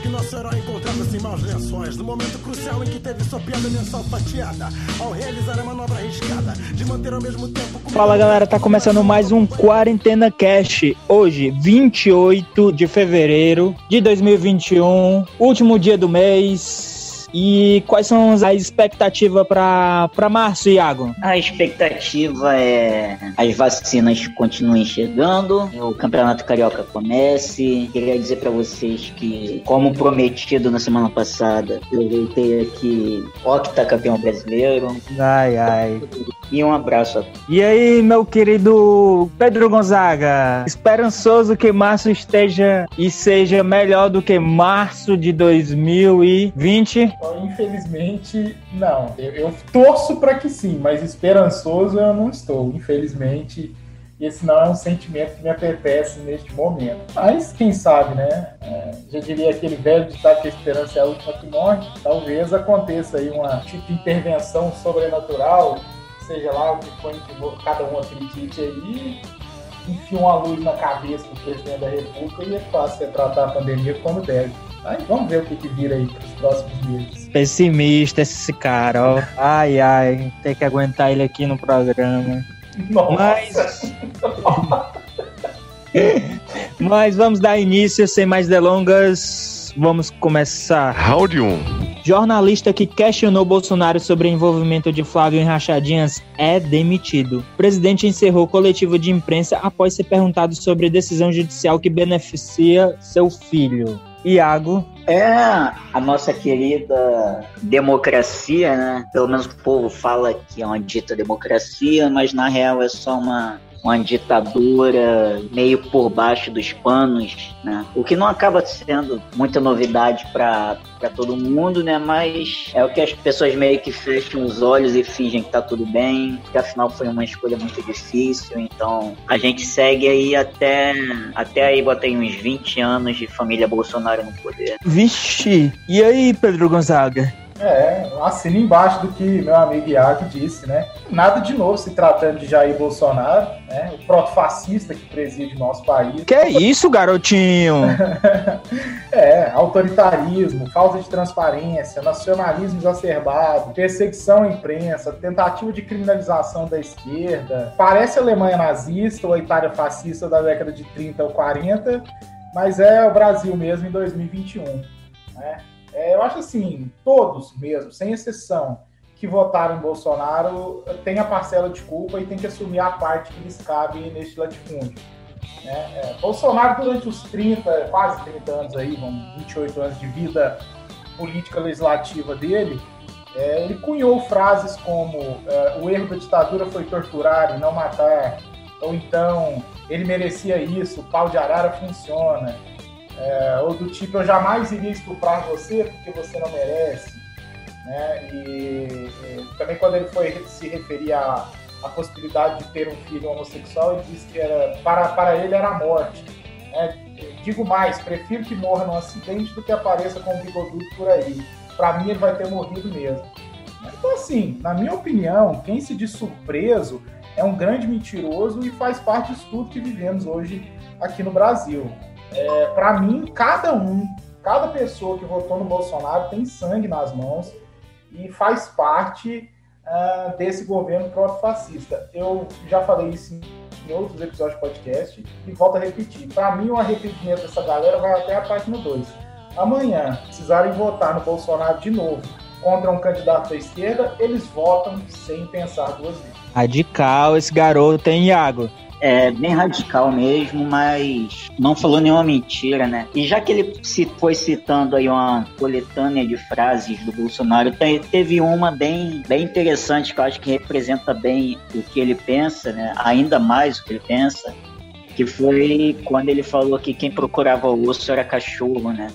Que lençóis momento crucial em que teve sua piada mensal fatiada Ao realizar a manobra arriscada De manter ao mesmo tempo Fala galera, tá começando mais um Quarentena Cash. Hoje, 28 de fevereiro de 2021, último dia do mês. E quais são as expectativas pra, pra março, Iago? A expectativa é as vacinas continuem chegando, o Campeonato Carioca comece. Queria dizer pra vocês que, como prometido na semana passada, eu voltei aqui octacampeão brasileiro. Ai, ai. E um abraço a E aí, meu querido Pedro Gonzaga? Esperançoso que março esteja e seja melhor do que março de 2020? Então, Infelizmente, não. Eu, eu torço para que sim, mas esperançoso eu não estou. Infelizmente, esse não é um sentimento que me apetece neste momento. Mas quem sabe, né? É, já diria aquele velho ditado que a esperança é a última que morre. Talvez aconteça aí uma tipo de intervenção sobrenatural, seja lá o que for que cada um acredite aí. Enfia uma luz na cabeça do presidente da República e é fácil tratar a pandemia como deve. Aí vamos ver o que, que vira aí para os próximos meses. Pessimista esse cara, ó. Ai, ai, tem que aguentar ele aqui no programa. Nossa. Mas. Mas vamos dar início sem mais delongas. Vamos começar. Round 1. Jornalista que questionou Bolsonaro sobre o envolvimento de Flávio em rachadinhas é demitido. O presidente encerrou coletivo de imprensa após ser perguntado sobre decisão judicial que beneficia seu filho. Iago, É a nossa querida democracia, né? Pelo menos o povo fala que é uma dita democracia, mas na real é só uma, uma ditadura meio por baixo dos panos, né? O que não acaba sendo muita novidade para todo mundo, né? Mas é o que as pessoas meio que fecham os olhos e fingem que tá tudo bem, que afinal foi uma escolha muito difícil, então a gente segue aí até até aí bota aí uns 20 anos de família Bolsonaro no poder. vixe. E aí, Pedro Gonzaga? É, assina embaixo do que meu amigo Iago disse, né? Nada de novo se tratando de Jair Bolsonaro, né? O protofascista que preside o nosso país. Que é isso, garotinho? É, autoritarismo, falta de transparência, nacionalismo exacerbado, perseguição à imprensa, tentativa de criminalização da esquerda. Parece a Alemanha nazista ou a Itália fascista da década de 30 ou 40, mas é o Brasil mesmo em 2021, né? É, eu acho assim, todos mesmo, sem exceção, que votaram em Bolsonaro têm a parcela de culpa e tem que assumir a parte que lhes cabe neste latifúndio. né? É, Bolsonaro, durante os 30, quase 30 anos aí, vamos, 28 anos de vida política legislativa dele, é, ele cunhou frases como é, o erro da ditadura foi torturar e não matar, ou então ele merecia isso, o pau de arara funciona, é, ou do tipo eu jamais iria estuprar você porque você não merece, né? E, e também quando ele foi se referir à, à possibilidade de ter um filho homossexual, ele disse que era para, para ele era a morte. né? Digo mais, prefiro que morra num acidente do que apareça com um bigodudo por aí. Para mim ele vai ter morrido mesmo. Então assim, na minha opinião, quem se diz surpreso é um grande mentiroso e faz parte disso tudo que vivemos hoje aqui no Brasil. É, para mim, cada um, cada pessoa que votou no Bolsonaro tem sangue nas mãos e faz parte ah, desse governo protofascista. Eu já falei isso em, outros episódios de podcast e volto a repetir. Para mim, o arrependimento dessa galera vai até a página 2. Amanhã, precisarem votar no Bolsonaro de novo contra um candidato da esquerda, eles votam sem pensar duas vezes. Radical esse garoto, hein, Iago? É bem radical mesmo, mas não falou nenhuma mentira, né? E já que ele se foi citando aí uma coletânea de frases do Bolsonaro, teve uma bem, bem interessante que eu acho que representa bem o que ele pensa, né? Ainda mais o que ele pensa, que foi quando ele falou que quem procurava o osso era cachorro, né?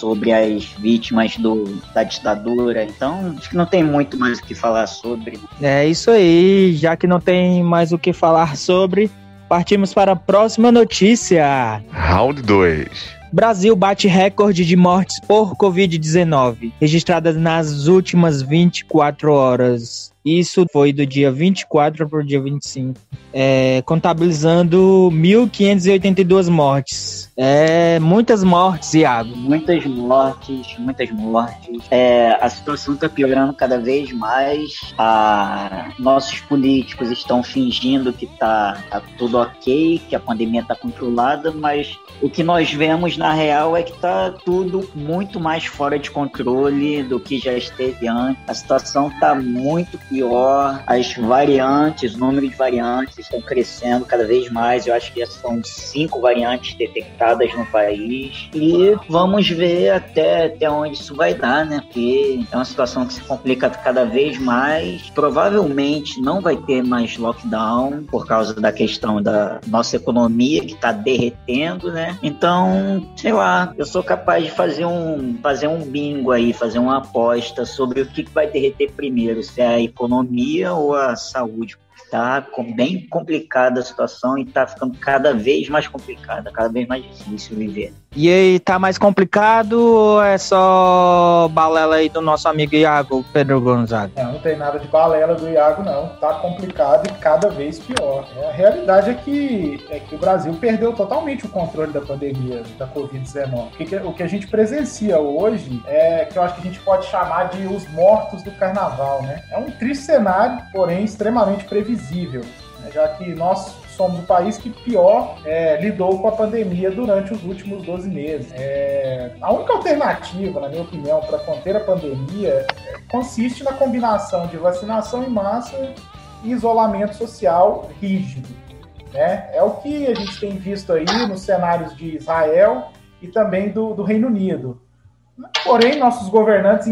Sobre as vítimas do, da ditadura. Então, acho que não tem muito mais o que falar sobre. É isso aí, já que não tem mais o que falar sobre, partimos para a próxima notícia. Round 2. Brasil bate recorde de mortes por Covid-19, registradas nas últimas 24 horas. Isso foi do dia 24 para o dia 25, é, contabilizando 1.582 mortes. É, muitas mortes, Iago. Muitas mortes, muitas mortes. É, a situação está piorando cada vez mais. A, nossos políticos estão fingindo que está tá tudo ok, que a pandemia está controlada, mas o que nós vemos na real é que está tudo muito mais fora de controle do que já esteve antes. A situação está muito pior, as variantes, o número de variantes estão crescendo cada vez mais. Eu acho que são cinco variantes detectadas no país. E vamos ver até, até onde isso vai dar, né? Porque é uma situação que se complica cada vez mais. Provavelmente não vai ter mais lockdown por causa da questão da nossa economia que está derretendo, né? Então, sei lá, eu sou capaz de fazer um, fazer um bingo aí, fazer uma aposta sobre o que vai derreter primeiro, se é a economia ou a saúde tá bem complicada a situação e tá ficando cada vez mais complicada, cada vez mais difícil viver. E aí, tá mais complicado ou é só balela aí do nosso amigo Iago, Pedro Gonzaga? Não, não tem nada de balela do Iago, não. Tá complicado e cada vez pior. É, a realidade é que, é que o Brasil perdeu totalmente o controle da pandemia da Covid-19. O que, o que a gente presencia hoje é que eu acho que a gente pode chamar de os mortos do carnaval, né? É um triste cenário, porém extremamente previsível, né? já que nós somos o país que pior é, lidou com a pandemia durante os últimos 12 meses. É, a única alternativa, na minha opinião, para conter a pandemia é, consiste na combinação de vacinação em massa e isolamento social rígido. Né? É o que a gente tem visto aí nos cenários de Israel e também do, do Reino Unido. Porém, nossos governantes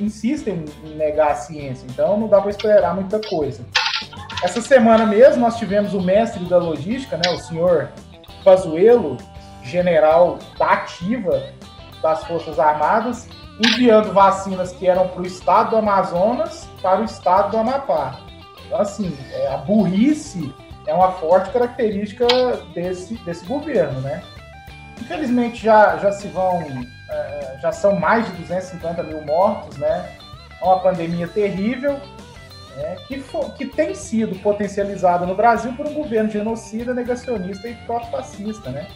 insistem em negar a ciência, então não dá para esperar muita coisa. Essa semana mesmo nós tivemos o mestre da logística, né, o senhor Pazuello, general da ativa das Forças Armadas, enviando vacinas que eram para o estado do Amazonas para o estado do Amapá. Então, assim, é, a burrice é uma forte característica desse, desse governo, né? Infelizmente já, já se vão, é, já são mais de 250 mil mortos, né? É uma pandemia terrível, né, que, for, que tem sido potencializada no Brasil por um governo genocida, negacionista e próprio-fascista, né?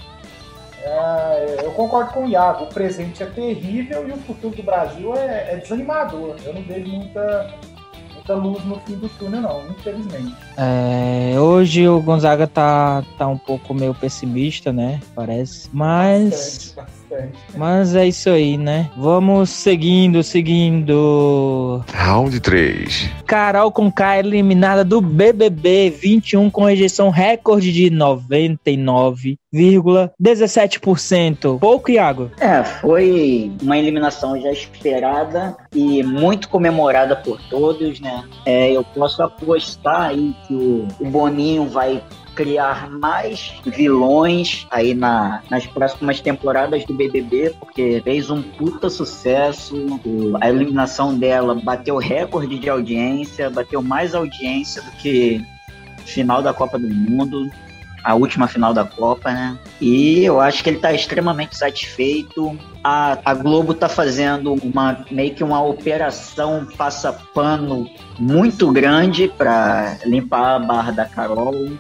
É, eu concordo com o Iago, o presente é terrível e o futuro do Brasil é, é desanimador. Eu não vejo muita, muita luz no fim do túnel, não, infelizmente. É, hoje o Gonzaga tá, tá um pouco meio pessimista, né? Parece. Mas. Bastante, Mas é isso aí, né? Vamos seguindo, seguindo. Round 3. Carol com K eliminada do BBB 21 com rejeição recorde de 99,17%. Pouco, Iago? É, foi uma eliminação já esperada e muito comemorada por todos, né? É, eu posso apostar aí que o, o Boninho vai criar mais vilões aí na, nas próximas temporadas do BBB, porque fez um puta sucesso. A eliminação dela bateu recorde de audiência, bateu mais audiência do que final da Copa do Mundo, a última final da Copa, né? E eu acho que ele tá extremamente satisfeito. A, a Globo tá fazendo uma meio que uma operação passa-pano muito grande para limpar a barra da Carol.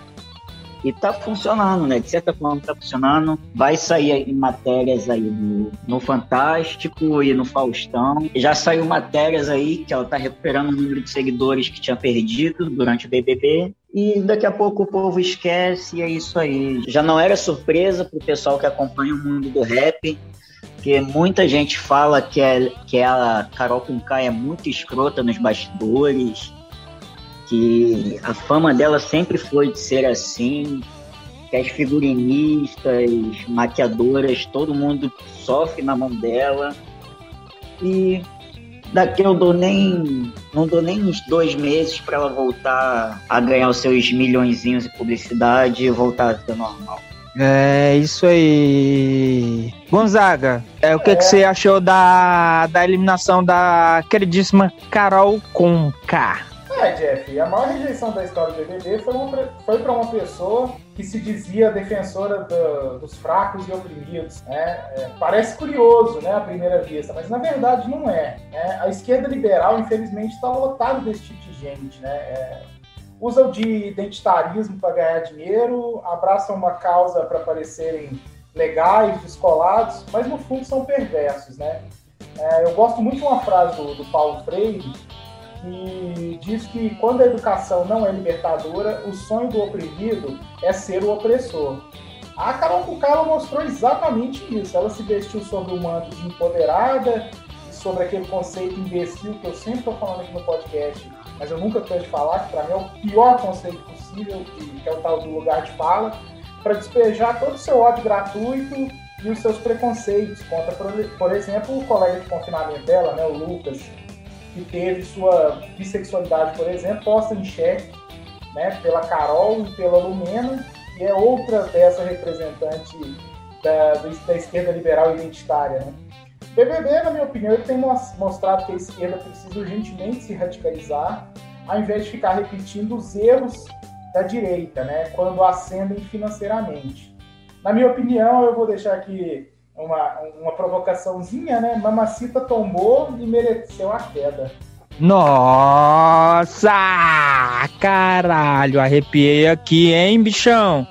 E tá funcionando, né? De certa forma tá funcionando. Vai sair matérias aí no, no Fantástico e no Faustão. Já saiu matérias aí que ela tá recuperando o número de seguidores que tinha perdido durante o BBB. E daqui a pouco o povo esquece e é isso aí. Já não era surpresa pro pessoal que acompanha o mundo do rap. Porque muita gente fala que, é, que a Carol Conká é muito escrota nos bastidores, que a fama dela sempre foi de ser assim, que as figurinistas, maquiadoras, todo mundo sofre na mão dela. E daqui eu dou nem não dou nem uns dois meses para ela voltar a ganhar os seus milhõeszinhos de publicidade e voltar a ser normal. É isso aí. Gonzaga, é, o que, que você achou da, da eliminação da queridíssima Carol Conká? É, Jeff, a maior rejeição da história do BBB foi, foi para uma pessoa que se dizia defensora do- dos fracos e oprimidos. Né? É, parece curioso, né, à primeira vista, mas na verdade não é. né? A esquerda liberal, infelizmente, está lotada desse tipo de gente. Né? É, usam de identitarismo para ganhar dinheiro, abraçam uma causa para parecerem legais, descolados, mas no fundo são perversos. Né? É, eu gosto muito de uma frase do, do Paulo Freire que diz que quando a educação não é libertadora, o sonho do oprimido é ser o opressor. A Carol Cucala mostrou exatamente isso. Ela se vestiu sob o manto de empoderada sobre aquele conceito imbecil que eu sempre estou falando aqui no podcast, mas eu nunca canso de falar, que para mim é o pior conceito possível, que, é o tal do lugar de fala, para despejar todo o seu ódio gratuito e os seus preconceitos contra, por exemplo, o colega de confinamento dela, né, o Lucas, que teve sua bissexualidade, por exemplo, posta em xeque né, pela Carol e pela Lumena, que é outra dessa representante da, da esquerda liberal identitária. Né? O BBB, na minha opinião, ele tem mos- mostrado que a esquerda precisa urgentemente se radicalizar, ao invés de ficar repetindo os erros da direita, né, quando ascendem financeiramente. Na minha opinião, eu vou deixar aqui uma, uma provocaçãozinha, né? Mamacita tombou e mereceu a queda. Nossa! Caralho, arrepiei aqui, hein, bichão?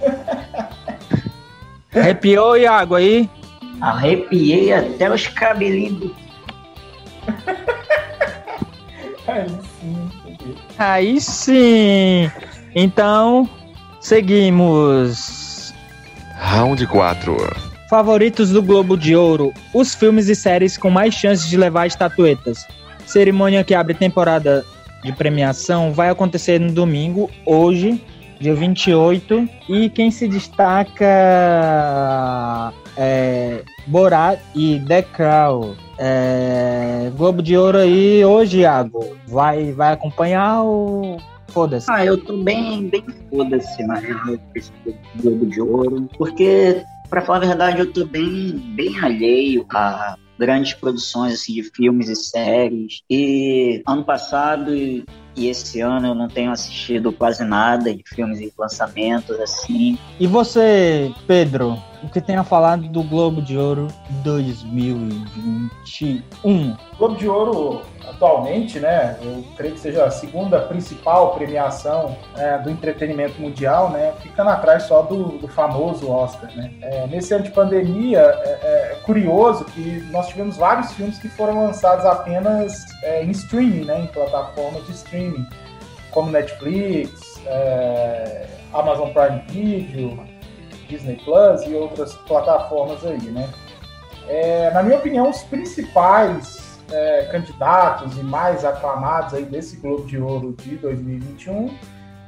Arrepiou, Iago, aí? Arrepiei até os cabelinhos Aí sim? Aí sim! Então, seguimos. Round 4. Favoritos do Globo de Ouro: os filmes e séries com mais chances de levar estatuetas. Cerimônia que abre temporada de premiação vai acontecer no domingo, hoje, dia 28. E quem se destaca é Borat e The Crown. É, Globo de Ouro aí hoje, Iago. Vai, vai acompanhar ou foda-se? Ah, eu tô bem, bem foda-se com esse Globo de Ouro, porque, pra falar a verdade, eu tô bem, bem alheio a grandes produções assim, de filmes e séries. E ano passado e, esse ano eu não tenho assistido quase nada de filmes e lançamentos assim. E você, Pedro, o que tem a falar do Globo de Ouro 2021? Globo de Ouro, atualmente, né? Eu creio que seja a segunda principal premiação é, do entretenimento mundial, né? Ficando atrás só do, do famoso Oscar, né? É, nesse ano de pandemia, é, é curioso que nós tivemos vários filmes que foram lançados apenas é, em streaming, né? Em plataformas de streaming, como Netflix, é, Amazon Prime Video, Disney Plus e outras plataformas aí, né? É, na minha opinião, os principais é, candidatos e mais aclamados aí desse Globo de Ouro de 2021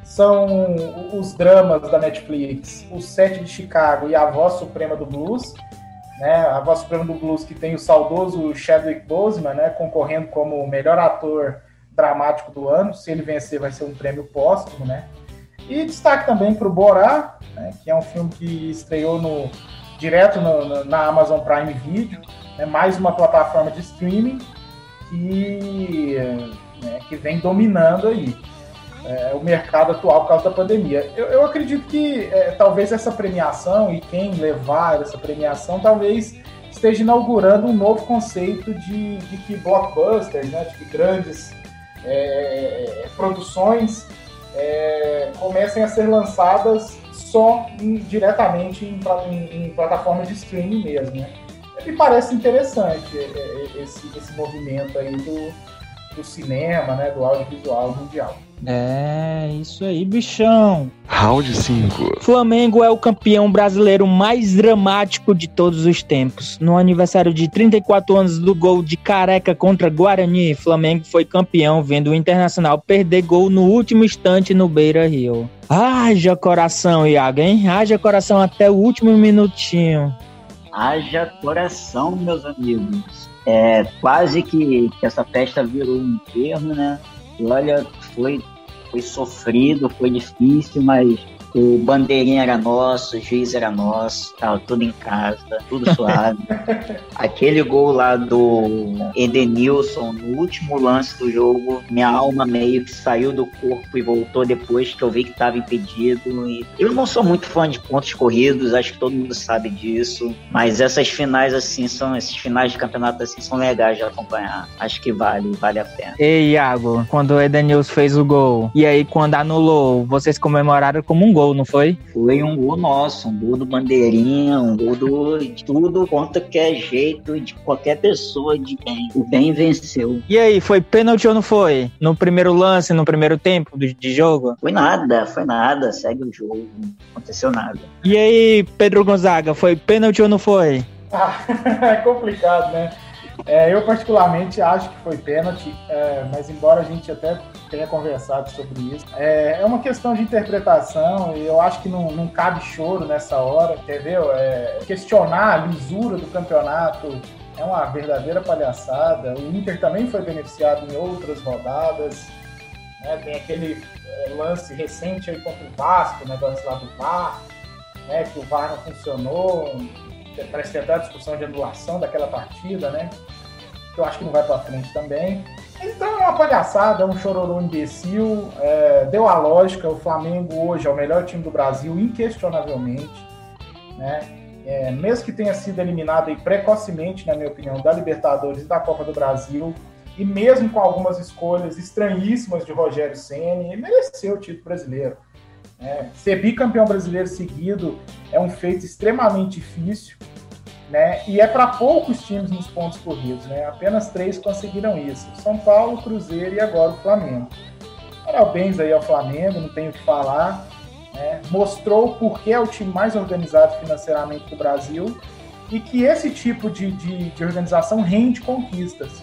são os dramas da Netflix, O Sete de Chicago e A Voz Suprema do Blues. Né, a Voz Suprema do Blues que tem o saudoso Chadwick Boseman né, concorrendo como melhor ator dramático do ano. Se ele vencer, vai ser um prêmio póstumo, né? E destaque também para o Borá, né, que é um filme que estreou no, direto no, no, na Amazon Prime Video, né, mais uma plataforma de streaming que, né, que vem dominando aí é, o mercado atual por causa da pandemia. Eu, eu acredito que é, talvez essa premiação e quem levar essa premiação talvez esteja inaugurando um novo conceito de, de que blockbusters, né, de que grandes é, produções é, comecem a ser lançadas só em, diretamente em, em, em plataformas de streaming mesmo. Né? Me parece interessante esse, esse movimento aí do, do cinema, né, do audiovisual mundial. É, isso aí, bichão. Round 5. Flamengo é o campeão brasileiro mais dramático de todos os tempos. No aniversário de 34 anos do gol de Careca contra Guarani, Flamengo foi campeão vendo o Internacional perder gol no último instante no Beira Rio. Haja coração, Iago, hein? Haja coração até o último minutinho. Haja coração, meus amigos. É quase que, que essa festa virou um enterro, né? E olha, foi, foi sofrido, foi difícil, mas o bandeirinha era nosso, o juiz era nosso, tava tudo em casa, tudo suave. Aquele gol lá do Edenilson no último lance do jogo, minha alma meio que saiu do corpo e voltou depois que eu vi que tava impedido. E eu não sou muito fã de pontos corridos, acho que todo mundo sabe disso, mas essas finais assim são esses finais de campeonato assim são legais de acompanhar. Acho que vale, vale a pena. Ei, Iago, quando o Edenilson fez o gol, e aí quando anulou, vocês comemoraram como um gol gol, não foi? Foi um gol nosso, um gol do Bandeirinha, um gol do, de tudo quanto que é jeito de qualquer pessoa de bem. O bem venceu. E aí, foi pênalti ou não foi? No primeiro lance, no primeiro tempo de, de jogo? Foi nada, foi nada, segue o jogo, não aconteceu nada. E aí, Pedro Gonzaga, foi pênalti ou não foi? Ah, é complicado, né? É, eu particularmente acho que foi pênalti, é, mas embora a gente até tenha conversado sobre isso, é, é, uma questão de interpretação e eu acho que não, não cabe choro nessa hora, entendeu? É, questionar a lisura do campeonato é uma verdadeira palhaçada. O Inter também foi beneficiado em outras rodadas, né? tem aquele é, lance recente aí contra o Vasco, o negócio lá do VAR, né? que o VAR não funcionou, parece ter até a discussão de anulação daquela partida, né? Que eu acho que não vai para frente também. Então é uma palhaçada, é um chororô imbecil. É, deu a lógica, o Flamengo hoje é o melhor time do Brasil, inquestionavelmente. Né? É, mesmo que tenha sido eliminado aí precocemente, na minha opinião, da Libertadores e da Copa do Brasil, e mesmo com algumas escolhas estranhíssimas de Rogério ele mereceu o título brasileiro. É, ser bicampeão brasileiro seguido é um feito extremamente difícil, né? E é para poucos times nos pontos corridos, né? Apenas três conseguiram isso: São Paulo, Cruzeiro e agora o Flamengo. Parabéns aí ao Flamengo, não tenho o que falar. Né? Mostrou porque é o time mais organizado financeiramente do Brasil e que esse tipo de, de, de organização rende conquistas.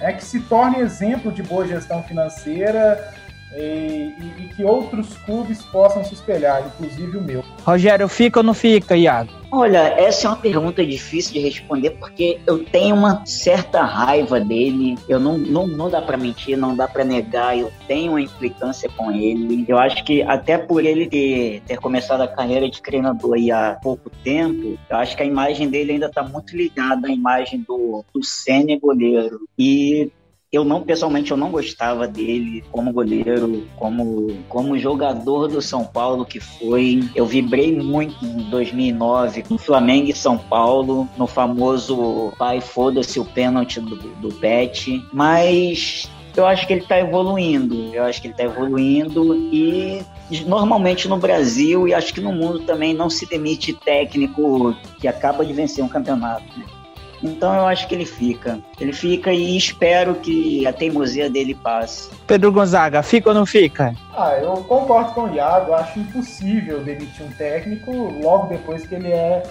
É que se torne exemplo de boa gestão financeira, e, e, e, que outros clubes possam se espelhar, inclusive o meu. Rogério, fica ou não fica, Iago? Olha, essa é uma pergunta difícil de responder porque eu tenho uma certa raiva dele. Eu não, não, não dá para mentir, não dá para negar. Eu tenho uma implicância com ele. Eu acho que até por ele ter, ter começado a carreira de treinador aí há pouco tempo, eu acho que a imagem dele ainda tá muito ligada à imagem do, do Sene goleiro. E eu não, pessoalmente, eu não gostava dele como goleiro, como, como jogador do São Paulo que foi. Eu vibrei muito em 2009 com Flamengo e São Paulo, no famoso pai foda-se o pênalti do, do Pet. Mas eu acho que ele está evoluindo. Eu acho que ele está evoluindo e normalmente no Brasil e acho que no mundo também não se demite técnico que acaba de vencer um campeonato. Né? Então eu acho que ele fica. Ele fica e espero que a teimosia dele passe. Pedro Gonzaga, fica ou não fica? Ah, eu concordo com o Iago. Acho impossível demitir um técnico logo depois que ele é,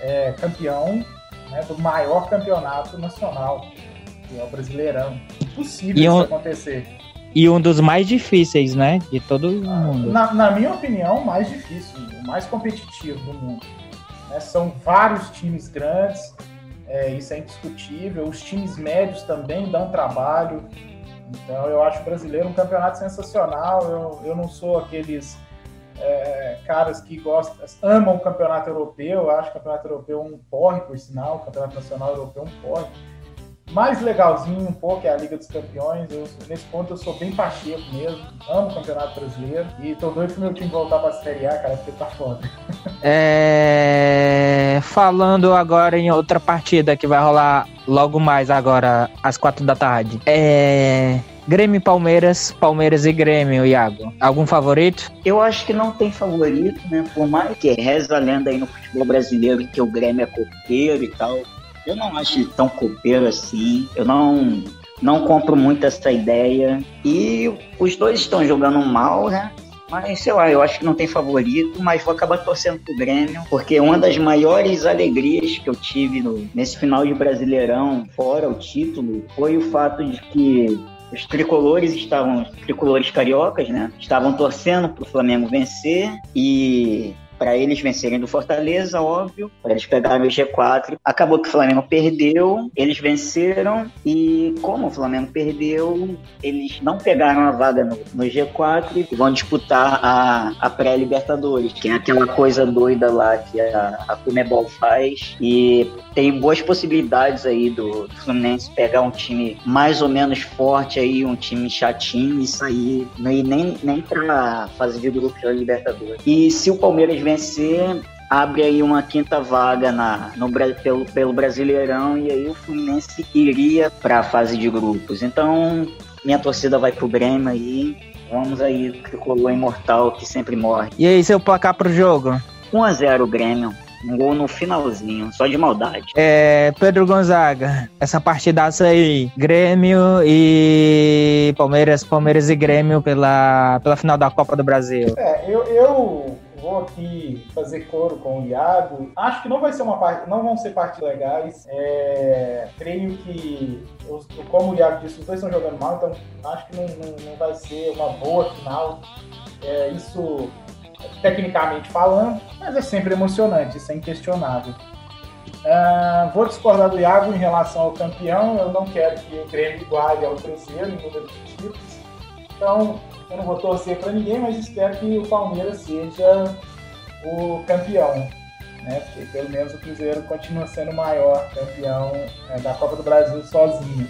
é campeão né, do maior campeonato nacional, que é o Brasileirão. Impossível isso acontecer. E um dos mais difíceis, né? De todo o mundo. Na, na minha opinião, o mais difícil, o mais competitivo do mundo. Né? São vários times grandes é, isso é indiscutível. Os times médios também dão trabalho. Então eu acho o brasileiro um campeonato sensacional. Eu, eu não sou aqueles é, caras que gostam, amam o campeonato europeu. Eu acho o campeonato europeu um porre, por sinal. O campeonato nacional europeu um porre mais legalzinho um pouco é a Liga dos Campeões. Eu, nesse ponto eu sou bem pacheco mesmo. Amo o Campeonato Brasileiro. E tô doido pro meu time voltar pra Série A, cara, porque tá foda. É... Falando agora em outra partida que vai rolar logo mais agora, às quatro da tarde. É... Grêmio e Palmeiras, Palmeiras e Grêmio, Iago. Algum favorito? Eu acho que não tem favorito, né? Por mais que reza a lenda aí no futebol brasileiro que o Grêmio é copeiro e tal. Eu não acho tão copeiro assim. Eu não não compro muito essa ideia. E os dois estão jogando mal, né? Mas sei lá, eu acho que não tem favorito, mas vou acabar torcendo pro Grêmio, porque uma das maiores alegrias que eu tive no, nesse final de Brasileirão, fora o título, foi o fato de que os tricolores estavam, os tricolores cariocas, né? Estavam torcendo pro Flamengo vencer e para eles vencerem do Fortaleza, óbvio, para eles pegarem o G4. Acabou que o Flamengo perdeu, eles venceram e como o Flamengo perdeu, eles não pegaram a vaga no, no G4 e vão disputar a, a pré-Libertadores, que é aquela coisa doida lá que a, a Comebol faz e tem boas possibilidades aí do, do Fluminense pegar um time mais ou menos forte aí, um time chatinho e sair nem, nem pra fase de grupo da Libertadores. E se o Palmeiras vencer, abre aí uma quinta vaga na, no, pelo, pelo Brasileirão e aí o Fluminense iria para a fase de grupos. Então, minha torcida vai pro Grêmio aí. Vamos aí, tricolor imortal que sempre morre. E aí, seu placar pro jogo? 1x0 o Grêmio. Um gol no finalzinho, só de maldade. É, Pedro Gonzaga, essa partidaça aí, Grêmio e Palmeiras, Palmeiras e Grêmio pela, pela final da Copa do Brasil. É, eu, eu vou aqui fazer coro com o Iago. Acho que não vai ser uma parte, não vão ser partidas legais. É, creio que, os, como o Iago disse, os dois estão jogando mal, então acho que não, não, não vai ser uma boa final. É, isso tecnicamente falando, mas é sempre emocionante, isso é inquestionável. Uh, vou discordar do Iago em relação ao campeão. Eu não quero que o Grêmio iguale ao Cruzeiro em número de títulos. Então, eu não vou torcer para ninguém, mas espero que o Palmeiras seja o campeão. Né? Porque pelo menos o Cruzeiro continua sendo o maior campeão né, da Copa do Brasil sozinho.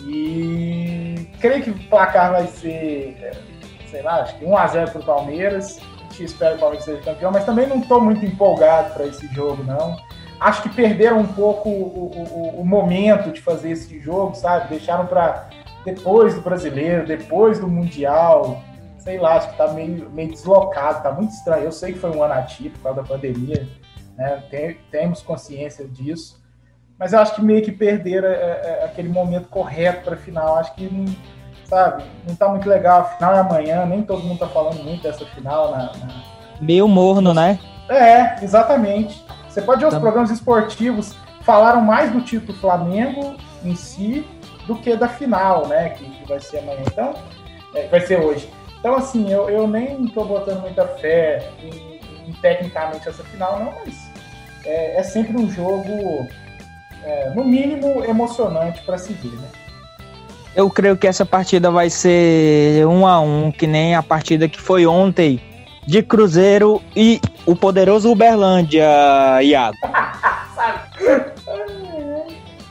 E creio que o placar vai ser, sei lá, acho que 1x0 para o Palmeiras. Espera que o Palmeiras seja campeão, mas também não estou muito empolgado para esse jogo, não. Acho que perderam um pouco o, o, o momento de fazer esse jogo, sabe? Deixaram para depois do brasileiro, depois do Mundial. Sei lá, acho que tá meio, meio deslocado, tá muito estranho. Eu sei que foi um ano atípico por causa da pandemia, né? Tem, temos consciência disso. Mas eu acho que meio que perderam é, é, aquele momento correto para final. Acho que não, sabe, não tá muito legal. A final é amanhã, nem todo mundo tá falando muito dessa final. Na, na... Meio morno, né? É, exatamente. Você pode ver os programas esportivos falaram mais do título Flamengo em si do que da final, né? Que, que vai ser amanhã. Então, é, vai ser hoje. Então, assim, eu, eu nem estou botando muita fé em, em, tecnicamente essa final, não, mas é, é sempre um jogo, é, no mínimo, emocionante para se ver, né? Eu creio que essa partida vai ser um a um, que nem a partida que foi ontem de Cruzeiro e o poderoso Uberlândia, Iago.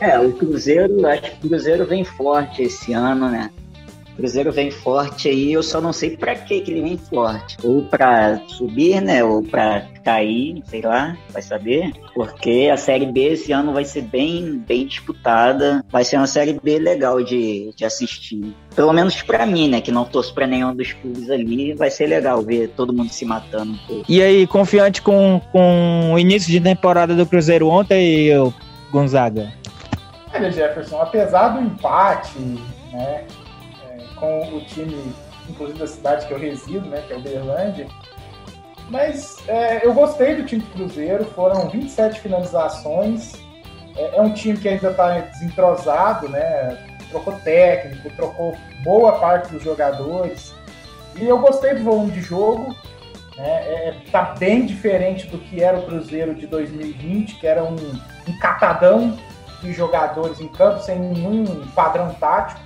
É, o Cruzeiro, acho que o Cruzeiro vem forte esse ano, né? O Cruzeiro vem forte aí, eu só não sei pra que que ele vem forte. Ou pra subir, né? Ou pra cair, sei lá, vai saber. Porque a Série B esse ano vai ser bem, bem disputada. Vai ser uma Série B legal de, de assistir. Pelo menos pra mim, né? Que não torço pra nenhum dos clubes ali. Vai ser legal ver todo mundo se matando. E aí, confiante com, com o início de temporada do Cruzeiro ontem, Gonzaga? Olha, Jefferson, apesar do empate, né, é, com o time, inclusive da cidade que eu resido, né, que é o Berlândia, mas é, eu gostei do time do Cruzeiro, foram 27 finalizações, é, é um time que ainda está desentrosado, né, trocou técnico, trocou boa parte dos jogadores, e eu gostei do volume de jogo, né, é, tá bem diferente do que era o Cruzeiro de 2020, que era um, um catadão de jogadores em campo sem nenhum padrão tático.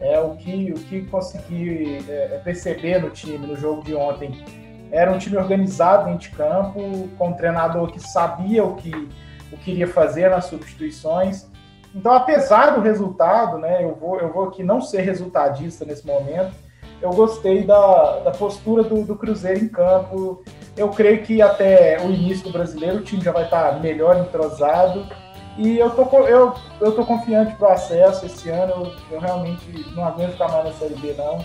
É o que, o que consegui é, perceber no time no jogo de ontem. Era um time organizado dentro de campo, com um treinador que sabia o que, o que iria fazer nas substituições. Então, apesar do resultado, né, eu vou, eu vou aqui não ser resultadista nesse momento, eu gostei da, da postura do, do Cruzeiro em campo. Eu creio que até o início do brasileiro o time já vai estar melhor entrosado e eu tô, eu, eu tô confiante pro acesso esse ano. Eu, eu realmente não aguento ficar mais na Série B, não.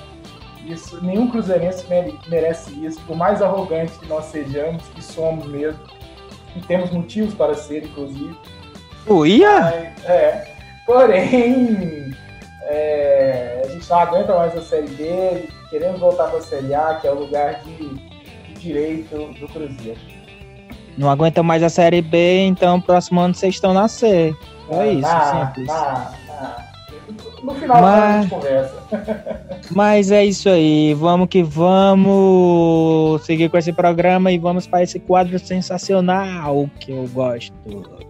Isso, nenhum cruzeirense merece isso, por mais arrogantes que nós sejamos, que somos mesmo. E temos motivos para ser, inclusive. Uia? Mas, é. Porém, é, a gente não aguenta mais a Série B, queremos voltar para a Série A, que é o lugar de, de direito do Cruzeiro. Não aguenta mais a Série B, então próximo ano vocês estão na C. É isso, Na- simples. na- na- no final Mas- a gente conversa. Mas é isso aí, vamos que vamos seguir com esse programa e vamos para esse quadro sensacional que eu gosto.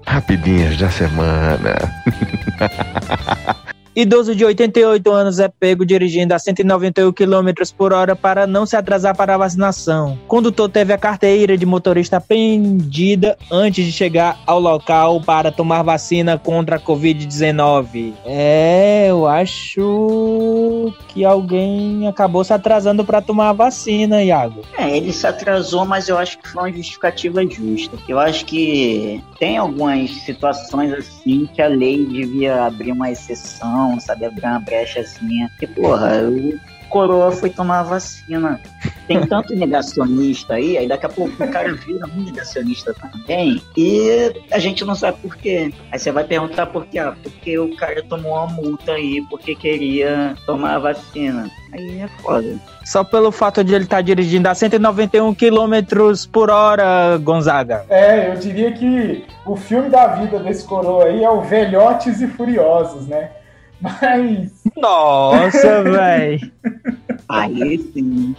Rapidinhas da semana. Idoso de 88 anos é pego dirigindo a 191 km por hora para não se atrasar para a vacinação. Condutor teve a carteira de motorista apreendida antes de chegar ao local para tomar vacina contra a Covid-19. É, eu acho que alguém acabou se atrasando para tomar a vacina, Iago. É, ele se atrasou, mas eu acho que foi uma justificativa justa. Eu acho que tem algumas situações assim que a lei devia abrir uma exceção, sabe, abrir uma brechazinha. E, porra, o coroa foi tomar a vacina. Tem tanto negacionista aí, aí daqui a pouco o cara vira um negacionista também, e a gente não sabe por quê. Aí você vai perguntar por quê? Ah, porque o cara tomou uma multa aí, porque queria tomar a vacina. Aí é foda. Só pelo fato de ele estar dirigindo a 191 km por hora, Gonzaga. É, eu diria que o filme da vida desse coroa aí é o Velhotes e Furiosos, né? Mas Nossa, velho. Aí sim.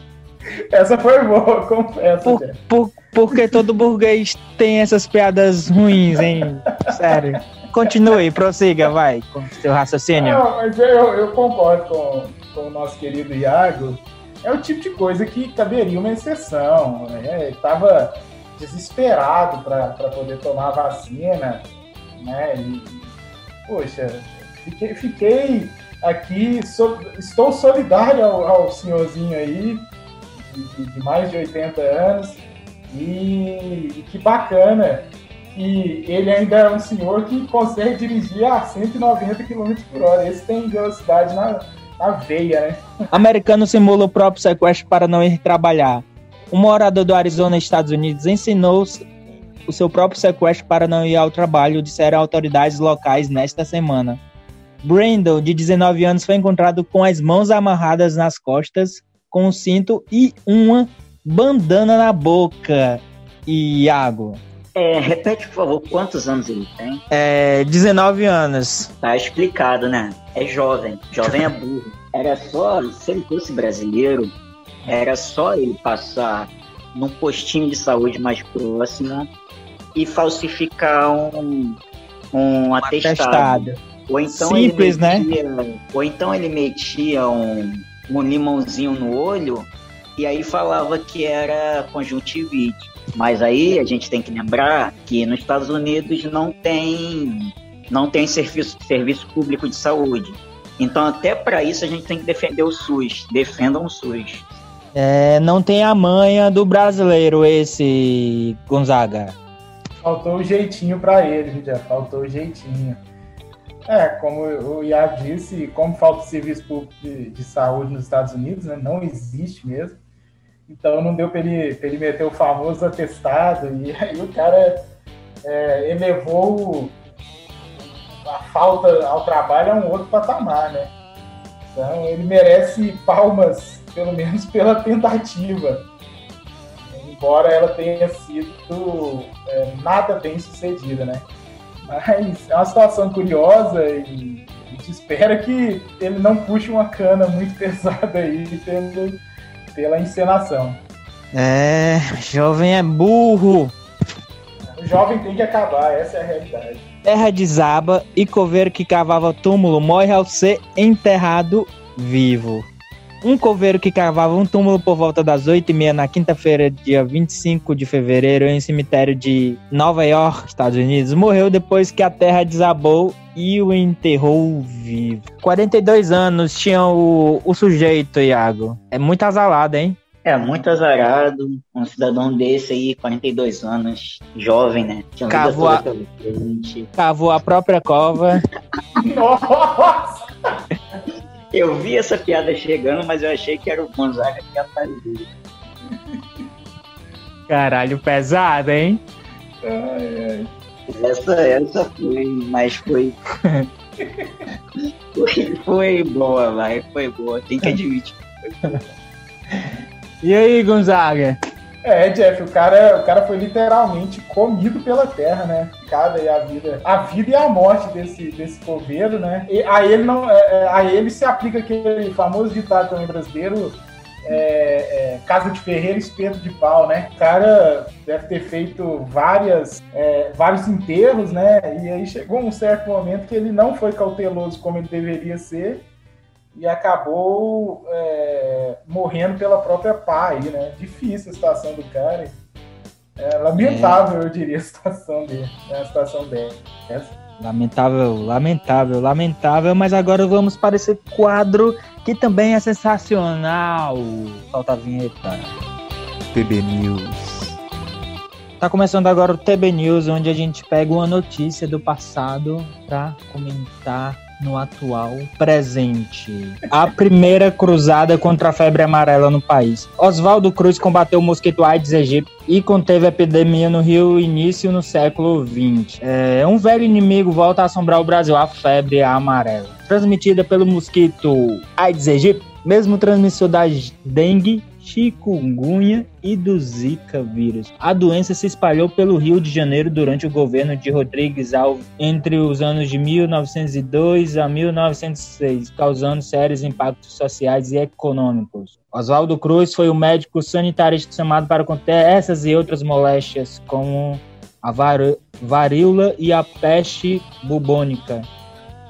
essa foi boa, confesso. Por, por, porque todo burguês tem essas piadas ruins, hein? Sério. Continue, prossiga, vai, com seu raciocínio. Não, mas eu, eu concordo com, com o nosso querido Iago. É o tipo de coisa que caberia uma exceção. Né? Ele estava desesperado para poder tomar a vacina. Né? E, poxa, fiquei, fiquei aqui, so- estou solidário ao, ao senhorzinho aí, de, de- mais de 80 anos. E, e que bacana que ele ainda é um senhor que consegue dirigir a 190 km por hora. Esse tem velocidade na, na veia, né? Americano simula o próprio sequestro para não ir trabalhar. Um morador do Arizona, Estados Unidos, ensinou o seu próprio sequestro para não ir ao trabalho, disseram autoridades locais nesta semana. Brandon, de 19 anos, foi encontrado com as mãos amarradas nas costas, com um cinto e uma bandana na boca. Iago, É, repete, por favor, quantos anos ele tem? é 19 anos. Tá explicado, né? É jovem. Jovem é burro. Era só, se ele fosse brasileiro, era só ele passar num postinho de saúde mais próximo e falsificar um, um atestado. Testado. Ou então Simples, ele metia, Ou então ele metia um, um limãozinho no olho e aí falava que era conjuntivite. Mas aí a gente tem que lembrar que nos Estados Unidos não tem não tem serviço, serviço público de saúde. Então até para isso a gente tem que defender o SUS. Defendam o SUS. É, não tem a manha do brasileiro esse Gonzaga. Faltou o jeitinho para ele, já faltou o jeitinho. É, como o Iago disse, como falta serviço público de, de saúde nos Estados Unidos, né, não existe mesmo. Então não deu para ele, ele meter o famoso atestado, e aí o cara é, elevou a falta ao trabalho a um outro patamar, né? Então ele merece palmas, pelo menos pela tentativa. Embora ela tenha sido é, nada bem sucedida, né? Mas é uma situação curiosa e a gente espera que ele não puxe uma cana muito pesada aí pelo, pela encenação. É, jovem é burro. O jovem tem que acabar, essa é a realidade. Terra desaba e coveiro que cavava túmulo morre ao ser enterrado vivo. Um coveiro que cavava um túmulo por volta das 8h30 na quinta-feira, dia 25 de fevereiro, em um cemitério de Nova York, Estados Unidos, morreu depois que a terra desabou e o enterrou vivo. 42 anos tinha o, o sujeito, Iago. É muito azalado, hein? É, muito azarado, um cidadão desse aí, 42 anos, jovem, né? Tinha Cavou a-. Cavou a própria cova. Nossa! Eu vi essa piada chegando, mas eu achei que era o Gonzaga que fazer. Caralho, pesado, hein? Ai, ai. Essa, essa foi, mas foi. Foi, foi boa, vai. Foi boa. Tem que admitir. E aí, Gonzaga? É, Jeff, o cara, o cara foi literalmente comido pela terra, né? Cada e a vida, a vida e a morte desse, desse coveiro, né? E a ele não, é, é, a ele se aplica aquele famoso ditado também brasileiro, é, é, casa de ferreiro, espeto de pau, né? O cara deve ter feito várias, é, vários enterros, né? E aí chegou um certo momento que ele não foi cauteloso como ele deveria ser e acabou é, morrendo pela própria pá aí, né? Difícil a situação do cara. É lamentável, eu diria, a situação dele, né? a situação dele. Lamentável, lamentável, lamentável, mas agora vamos para esse quadro que também é sensacional. Falta a vinheta. TB News. Tá começando agora o TB News, onde a gente pega uma notícia do passado para comentar no atual presente. A primeira cruzada contra a febre amarela no país. Oswaldo Cruz combateu o mosquito Aedes aegypti e conteve a epidemia no Rio início no século XX. É, um velho inimigo volta a assombrar o Brasil, a febre amarela. Transmitida pelo mosquito Aedes aegypti, mesmo transmissor da dengue, chikungunya e do Zika vírus. A doença se espalhou pelo Rio de Janeiro durante o governo de Rodrigues Alves entre os anos de 1902 a 1906, causando sérios impactos sociais e econômicos. Oswaldo Cruz foi o médico sanitarista chamado para conter essas e outras moléstias, como a varíola e a peste bubônica,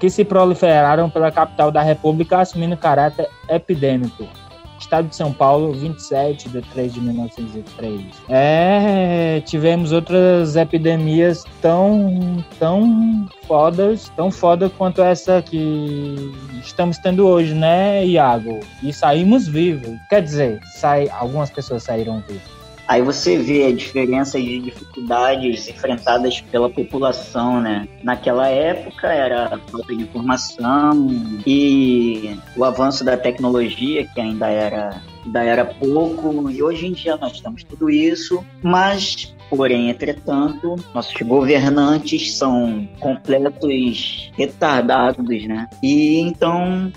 que se proliferaram pela capital da República, assumindo caráter epidêmico. Estado de São Paulo, 27 de 3 de 1903. É, tivemos outras epidemias tão, tão fodas, tão foda quanto essa que estamos tendo hoje, né, Iago? E saímos vivos. Quer dizer, sai, algumas pessoas saíram vivas. Aí você vê a diferença de dificuldades enfrentadas pela população, né? Naquela época era a falta de informação e o avanço da tecnologia, que ainda era, ainda era pouco, e hoje em dia nós temos tudo isso, mas Porém, entretanto, nossos governantes são completos retardados, né? E então,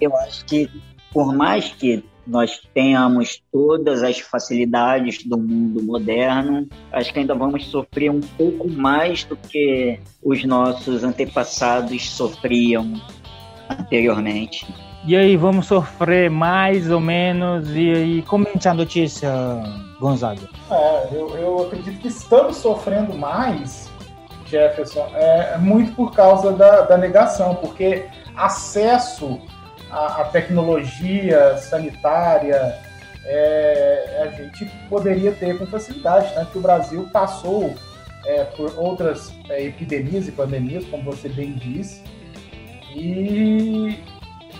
eu acho que por mais que nós tenhamos todas as facilidades do mundo moderno, acho que ainda vamos sofrer um pouco mais do que os nossos antepassados sofriam anteriormente. E aí, vamos sofrer mais ou menos? E aí, comente a notícia, Gonzaga. É, eu, eu acredito que estamos sofrendo mais, Jefferson, é, muito por causa da, da negação, porque acesso a, a tecnologia sanitária é, a gente poderia ter com facilidade, né? Que o Brasil passou é, por outras é, epidemias e pandemias, como você bem disse, e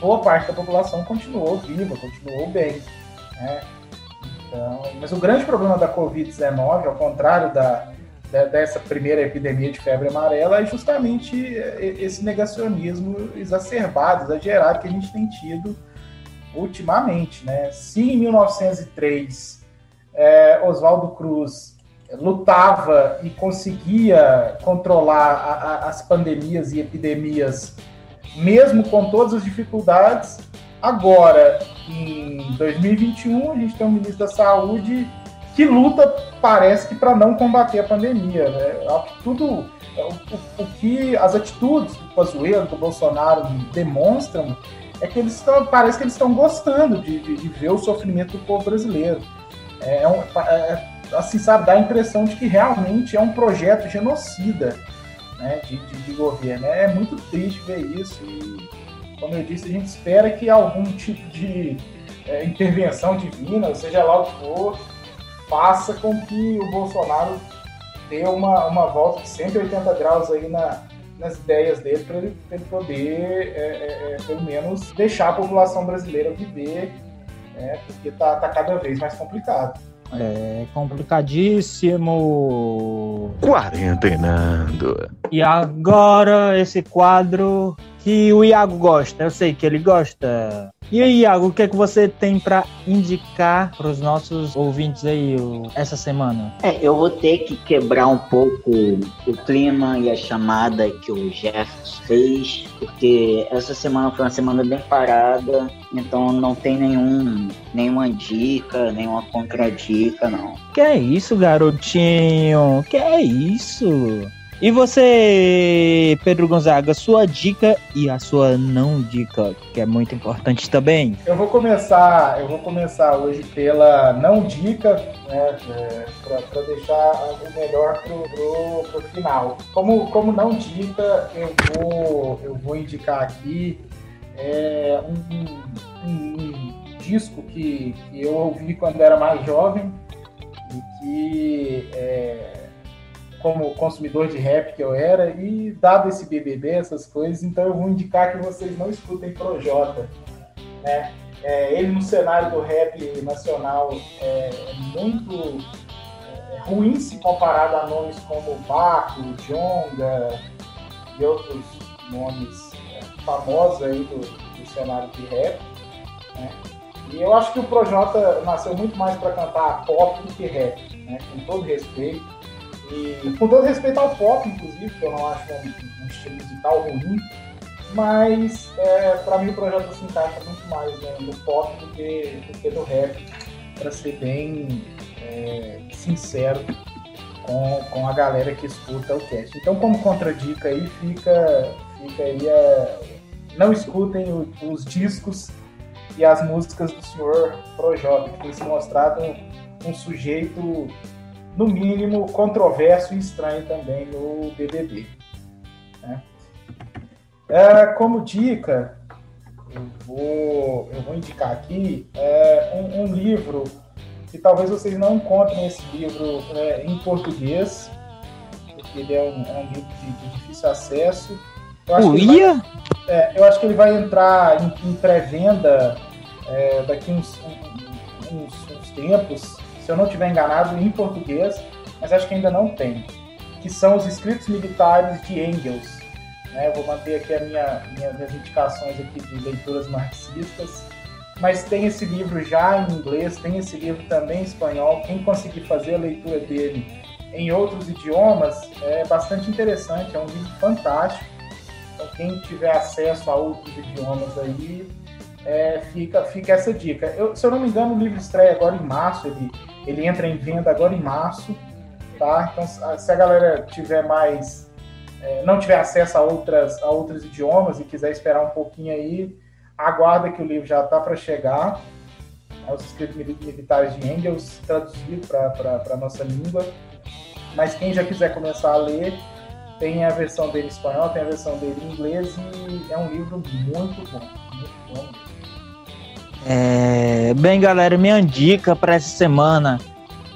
boa parte da população continuou viva, continuou bem, né? Então, mas o grande problema da Covid-19, ao contrário da, dessa primeira epidemia de febre amarela é justamente esse negacionismo exacerbado, exagerado que a gente tem tido ultimamente. Né? Se em 1903 é, Oswaldo Cruz lutava e conseguia controlar a, a, as pandemias e epidemias, mesmo com todas as dificuldades, agora, em 2021, a gente tem um ministro da Saúde que luta, parece que, para não combater a pandemia. Né? Tudo o, o, que as atitudes do Pazuello, do Bolsonaro demonstram é que eles estão, parece que eles estão gostando de, de, de, ver o sofrimento do povo brasileiro. É, é, é, assim, sabe, dá a impressão de que realmente é um projeto genocida né, de, de, de governo. É muito triste ver isso e, como eu disse, a gente espera que algum tipo de é, intervenção divina, seja lá o que for, faça com que o Bolsonaro dê uma, uma volta de 180 graus aí na, nas ideias dele para ele, ele, poder, é, é, é, pelo menos, deixar a população brasileira viver, né, porque tá, tá cada vez mais complicado. É complicadíssimo. Quarentenando. E agora esse quadro que o Iago gosta. Eu sei que ele gosta. E aí, Iago, o que é que você tem pra indicar pros nossos ouvintes aí o- essa semana? É, eu vou ter que quebrar um pouco o clima e a chamada que o Jefferson fez, porque essa semana foi uma semana bem parada, então não tem nenhum, nenhuma dica, nenhuma contradica, não. Que é isso, garotinho? Que é isso? E você, Pedro Gonzaga, sua dica e a sua não dica, que é muito importante também. Eu vou começar, eu vou começar hoje pela não dica, né, é, para deixar o melhor pro, pro, pro final. Como, como não dica, eu vou, eu vou indicar aqui é, um, um- um disco que, que eu ouvi quando era mais jovem e que é, como consumidor de rap que eu era, e dado esse BBB, essas coisas, então eu vou indicar que vocês não escutem Projota, né? É, ele no cenário do rap nacional é muito é, ruim se comparado a nomes como Baco, Jonga e outros nomes é, famosos aí do, do cenário de rap. Né? E eu acho que o Projota nasceu muito mais para cantar pop do que rap, né? com todo respeito. E com todo respeito ao pop, inclusive, que eu não acho um, um estilo musical ruim, mas é, para mim o projeto se encaixa muito mais né, no pop do que, do que no rap, para ser bem é, sincero com, com a galera que escuta o cast. Então, como contradica aí, fica, fica aí a, não escutem o- os discos e as músicas do senhor Projota, que tem se mostrado um, um sujeito, no mínimo, controverso e estranho também no BBB. né? É, como dica, eu vou, eu vou indicar aqui é, um, um livro que talvez vocês não encontrem esse livro é, em português, porque ele é um, é um livro de, de difícil acesso. Eu acho, que ele vai, é, eu acho que ele vai entrar em, em pré-venda é, daqui uns, uns, uns tempos, se eu não estiver enganado, em português, mas acho que ainda não tem, que são os escritos militares de Engels. né? Vou manter aqui a minha, minha- minhas indicações aqui de leituras marxistas, mas tem esse livro já em inglês, tem esse livro também em espanhol. Quem conseguir fazer a leitura dele em outros idiomas é bastante interessante, é um livro fantástico. Então, quem tiver acesso a outros idiomas aí, é, fica, fica essa dica. Eu- se eu não me engano, o livro estreia agora em março, ele, ele entra em venda agora em março, tá? Então, se- a galera tiver mais, é, não tiver acesso a, outras, a outros idiomas e quiser esperar um pouquinho aí, aguarda que o livro já está para chegar. É os escritos mili- militares de Engels, traduzido para a nossa língua. Mas quem já quiser começar a ler, tem a versão dele em espanhol, tem a versão dele em inglês e é um livro muito bom. Muito bom. É, bem, galera, minha dica pra essa semana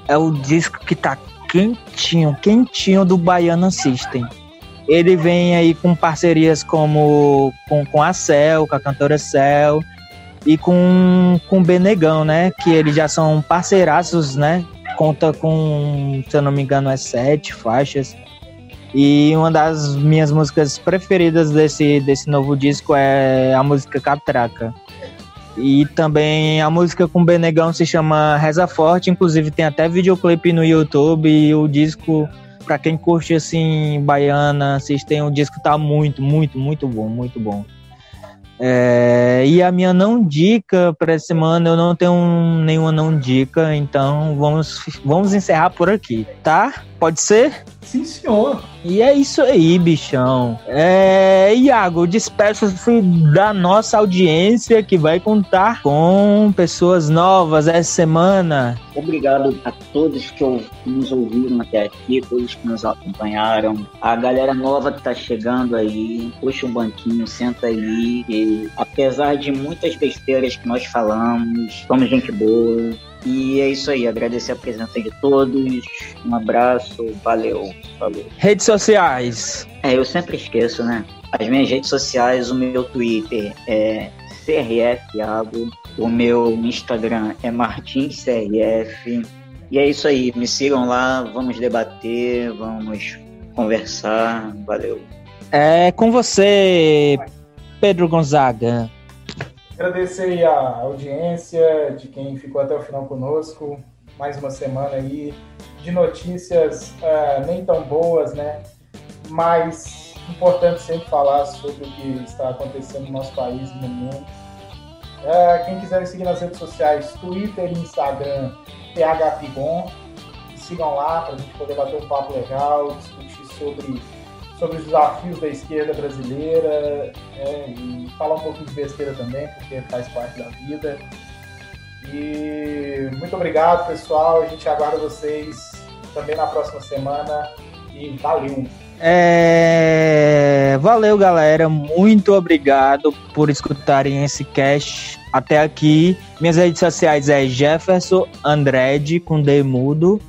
é o disco que tá quentinho, quentinho do Baiana System. Ele vem aí com parcerias como com, com a Cel, com a cantora Cel e com, com Benegão, né? Que eles já são parceiraços, né? Conta com, se eu não me engano, é sete faixas. E uma das minhas músicas preferidas desse, desse novo disco é a música Catraca. E também a música com Benegão se chama Reza Forte, inclusive tem até videoclipe no YouTube e o disco, pra quem curte assim, baiana, assistem, o disco tá muito, muito, muito bom, muito bom. É, e a minha não dica para essa semana, eu não tenho nenhuma não dica, então vamos, vamos encerrar por aqui, tá? Pode ser? Sim, senhor. E é isso aí, bichão. É, Iago, despeça-se da nossa audiência que vai contar com pessoas novas essa semana. Obrigado a todos que nos ouviram até aqui, todos que nos acompanharam. A galera nova que tá chegando aí, puxa um banquinho, senta aí. E apesar de muitas besteiras que nós falamos, somos gente boa. E é isso aí, agradecer a presença de todos. Um abraço, valeu, falou. Redes sociais. É, eu sempre esqueço, né? As minhas redes sociais, o meu Twitter é CRFiago, o meu Instagram é MartinsCRF. E é isso aí, me sigam lá, vamos debater, vamos conversar, valeu. É com você, Pedro Gonzaga. Agradecer aí a audiência de quem ficou até o final conosco. Mais uma semana aí de notícias uh, nem tão boas, né? Mas importante sempre falar sobre o que está acontecendo no nosso país e no mundo. Uh, quem quiser me seguir nas redes sociais, Twitter e Instagram, THPigon. Sigam lá para a gente poder bater um papo legal, discutir sobre sobre os desafios da esquerda brasileira é, e falar um pouquinho de besteira também, porque faz parte da vida. E muito obrigado, pessoal. A gente aguarda vocês também na próxima semana. E valeu! É... Valeu, galera. Muito obrigado por escutarem esse cast até aqui. Minhas redes sociais é Jefferson Andred com D mudo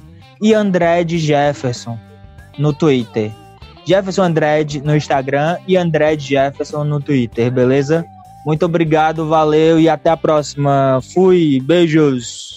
e Andred Jefferson no Twitter. Jefferson Andrade no Instagram e Andrade Jefferson no Twitter, beleza? Muito obrigado, valeu e até a próxima. Fui, beijos.